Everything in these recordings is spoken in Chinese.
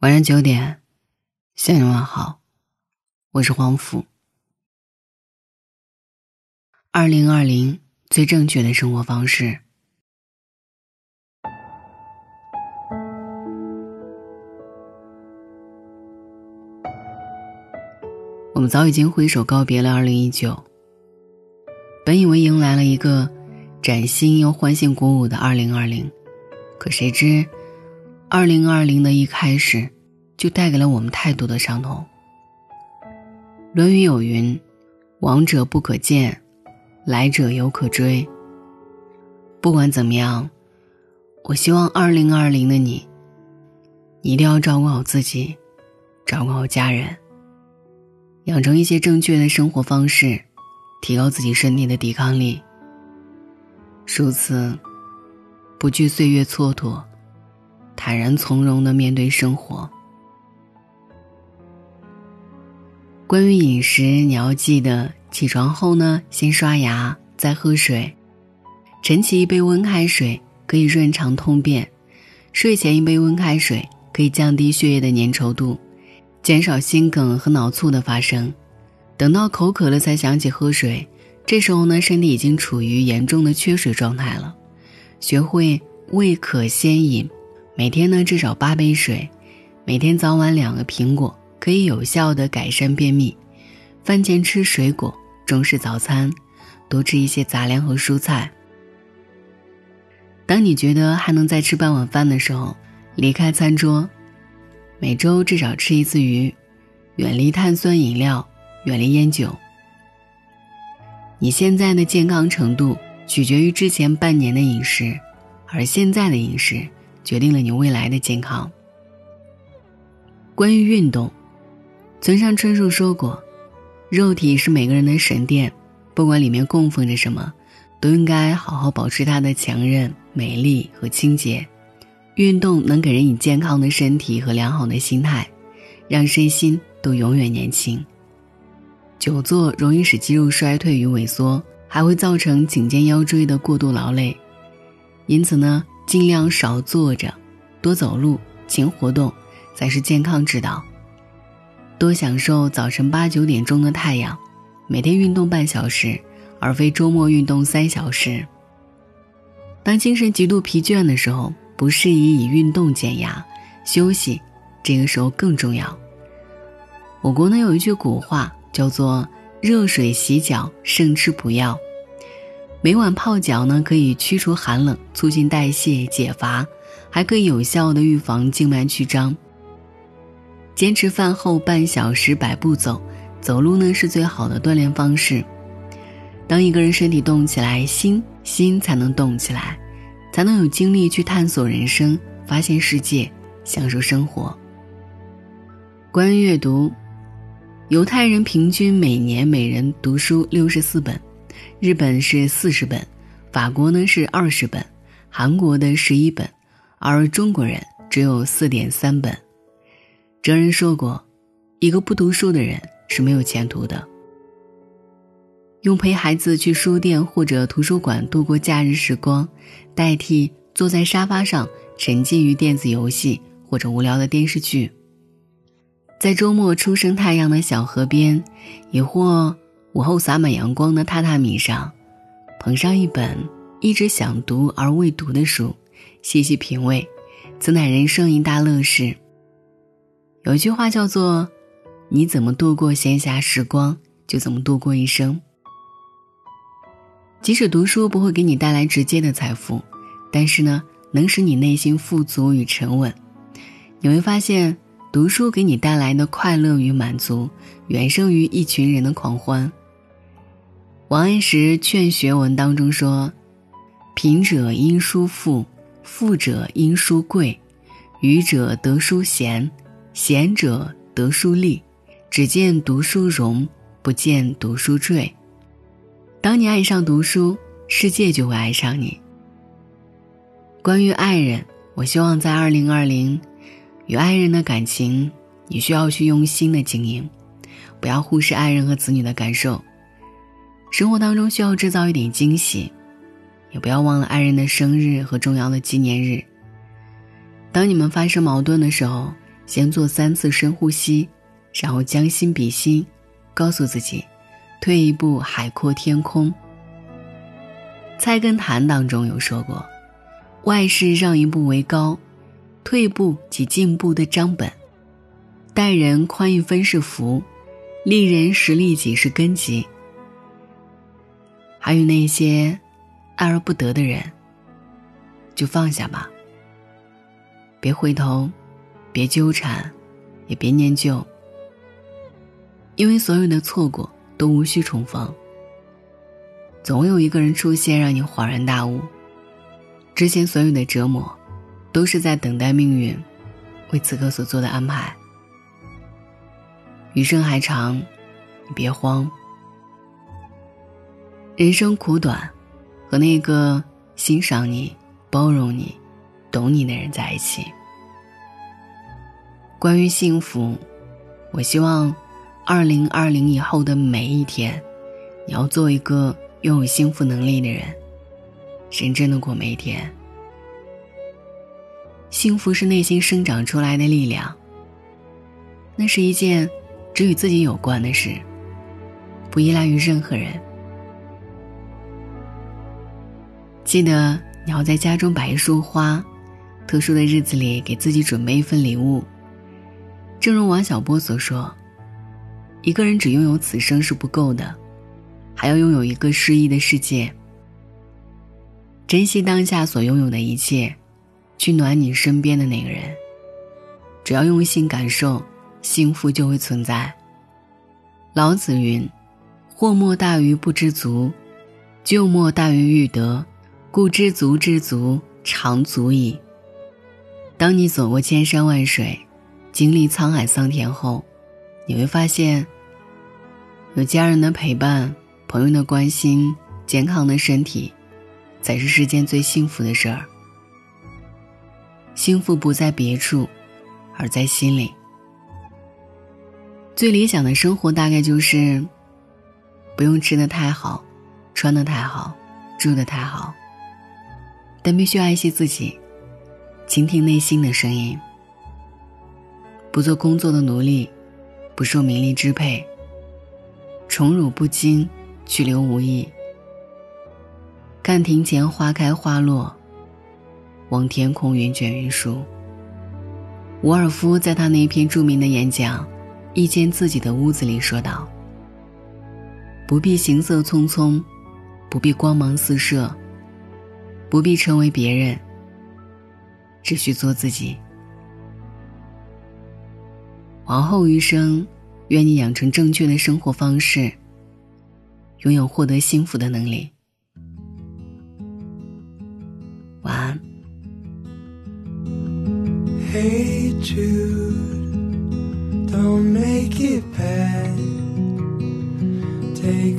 晚上九点，向你问好，我是黄甫。二零二零最正确的生活方式。我们早已经挥手告别了二零一九，本以为迎来了一个崭新又欢欣鼓舞的二零二零，可谁知。二零二零的一开始，就带给了我们太多的伤痛。《论语》有云：“往者不可见，来者犹可追。”不管怎么样，我希望二零二零的你，你一定要照顾好自己，照顾好家人，养成一些正确的生活方式，提高自己身体的抵抗力。如此，不惧岁月蹉跎。坦然从容的面对生活。关于饮食，你要记得：起床后呢，先刷牙，再喝水；晨起一杯温开水可以润肠通便；睡前一杯温开水可以降低血液的粘稠度，减少心梗和脑卒的发生。等到口渴了才想起喝水，这时候呢，身体已经处于严重的缺水状态了。学会未渴先饮。每天呢至少八杯水，每天早晚两个苹果可以有效的改善便秘。饭前吃水果，重视早餐，多吃一些杂粮和蔬菜。当你觉得还能再吃半碗饭的时候，离开餐桌。每周至少吃一次鱼，远离碳酸饮料，远离烟酒。你现在的健康程度取决于之前半年的饮食，而现在的饮食。决定了你未来的健康。关于运动，村上春树说过：“肉体是每个人的神殿，不管里面供奉着什么，都应该好好保持它的强韧、美丽和清洁。运动能给人以健康的身体和良好的心态，让身心都永远年轻。久坐容易使肌肉衰退与萎缩，还会造成颈肩腰椎的过度劳累。因此呢。”尽量少坐着，多走路，勤活动，才是健康之道。多享受早晨八九点钟的太阳，每天运动半小时，而非周末运动三小时。当精神极度疲倦的时候，不适宜以运动减压，休息，这个时候更重要。我国呢有一句古话叫做“热水洗脚胜吃补药”。每晚泡脚呢，可以驱除寒冷，促进代谢解乏，还可以有效的预防静脉曲张。坚持饭后半小时百步走，走路呢是最好的锻炼方式。当一个人身体动起来，心心才能动起来，才能有精力去探索人生，发现世界，享受生活。关于阅读，犹太人平均每年每人读书六十四本。日本是四十本，法国呢是二十本，韩国的十一本，而中国人只有四点三本。哲人说过，一个不读书的人是没有前途的。用陪孩子去书店或者图书馆度过假日时光，代替坐在沙发上沉浸于电子游戏或者无聊的电视剧。在周末初升太阳的小河边，也或。午后洒满阳光的榻榻米上，捧上一本一直想读而未读的书，细细品味，此乃人生一大乐事。有一句话叫做：“你怎么度过闲暇时光，就怎么度过一生。”即使读书不会给你带来直接的财富，但是呢，能使你内心富足与沉稳。你会发现，读书给你带来的快乐与满足，远胜于一群人的狂欢。王安石《劝学文》当中说：“贫者因书富，富者因书贵，愚者得书贤，贤者得书利，只见读书荣，不见读书坠。”当你爱上读书，世界就会爱上你。关于爱人，我希望在二零二零，与爱人的感情，你需要去用心的经营，不要忽视爱人和子女的感受。生活当中需要制造一点惊喜，也不要忘了爱人的生日和重要的纪念日。当你们发生矛盾的时候，先做三次深呼吸，然后将心比心，告诉自己，退一步海阔天空。菜根谭当中有说过，外事让一步为高，退步即进步的章本。待人宽一分是福，利人实利己是根基。还有那些爱而不得的人，就放下吧。别回头，别纠缠，也别念旧。因为所有的错过都无需重逢。总有一个人出现，让你恍然大悟。之前所有的折磨，都是在等待命运为此刻所做的安排。余生还长，你别慌。人生苦短，和那个欣赏你、包容你、懂你的人在一起。关于幸福，我希望，二零二零以后的每一天，你要做一个拥有幸福能力的人，认真的过每一天。幸福是内心生长出来的力量，那是一件。只与自己有关的事，不依赖于任何人。记得你要在家中摆一束花，特殊的日子里给自己准备一份礼物。正如王小波所说：“一个人只拥有此生是不够的，还要拥有一个诗意的世界。珍惜当下所拥有的一切，去暖你身边的那个人。只要用心感受。”幸福就会存在。老子云：“祸莫大于不知足，咎莫大于欲得，故知足知足，常足矣。”当你走过千山万水，经历沧海桑田后，你会发现，有家人的陪伴、朋友的关心、健康的身体，才是世间最幸福的事儿。幸福不在别处，而在心里。最理想的生活大概就是，不用吃的太好，穿的太好，住的太好。但必须爱惜自己，倾听内心的声音。不做工作的奴隶，不受名利支配。宠辱不惊，去留无意。看庭前花开花落，望天空云卷云舒。伍尔夫在他那一篇著名的演讲。一间自己的屋子里说道：“不必行色匆匆，不必光芒四射，不必成为别人，只需做自己。往后余生，愿你养成正确的生活方式，拥有获得幸福的能力。晚安。”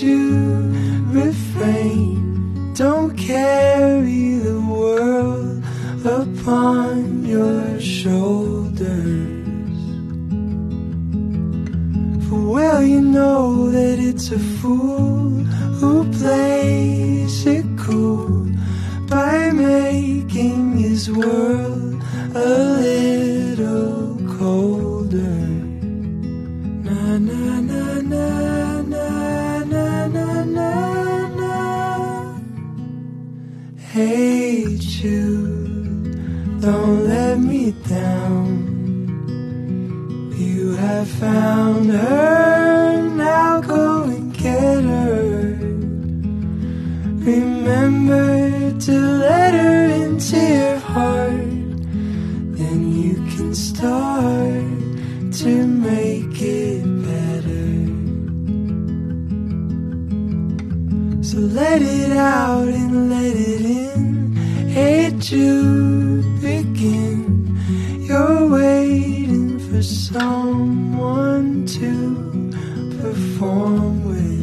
you refrain. Don't carry the world upon your shoulders. For well, you know that it's a fool who plays it cool by making his world a little colder. Na na na you. Don't let me down. You have found her, now go and get her. Remember to let her into your heart, then you can start to make it better. So let it out begin. You're waiting for someone to perform with.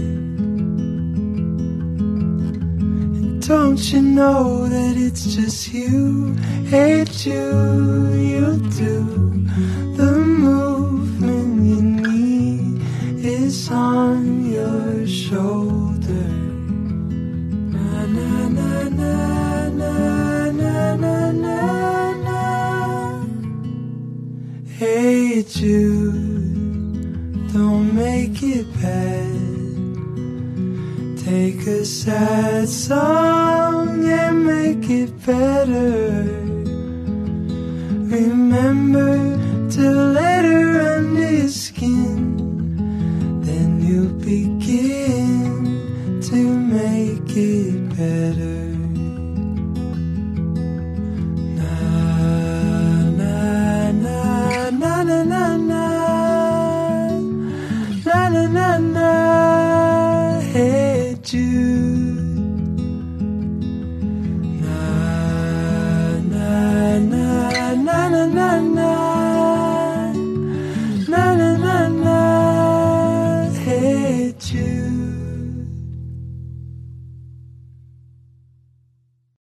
And don't you know that it's just you? Hey Jude, you'll do the movement you need is on your shoulder. Na na na na you. Don't make it bad. Take a sad song and make it better. Remember to let her na na na.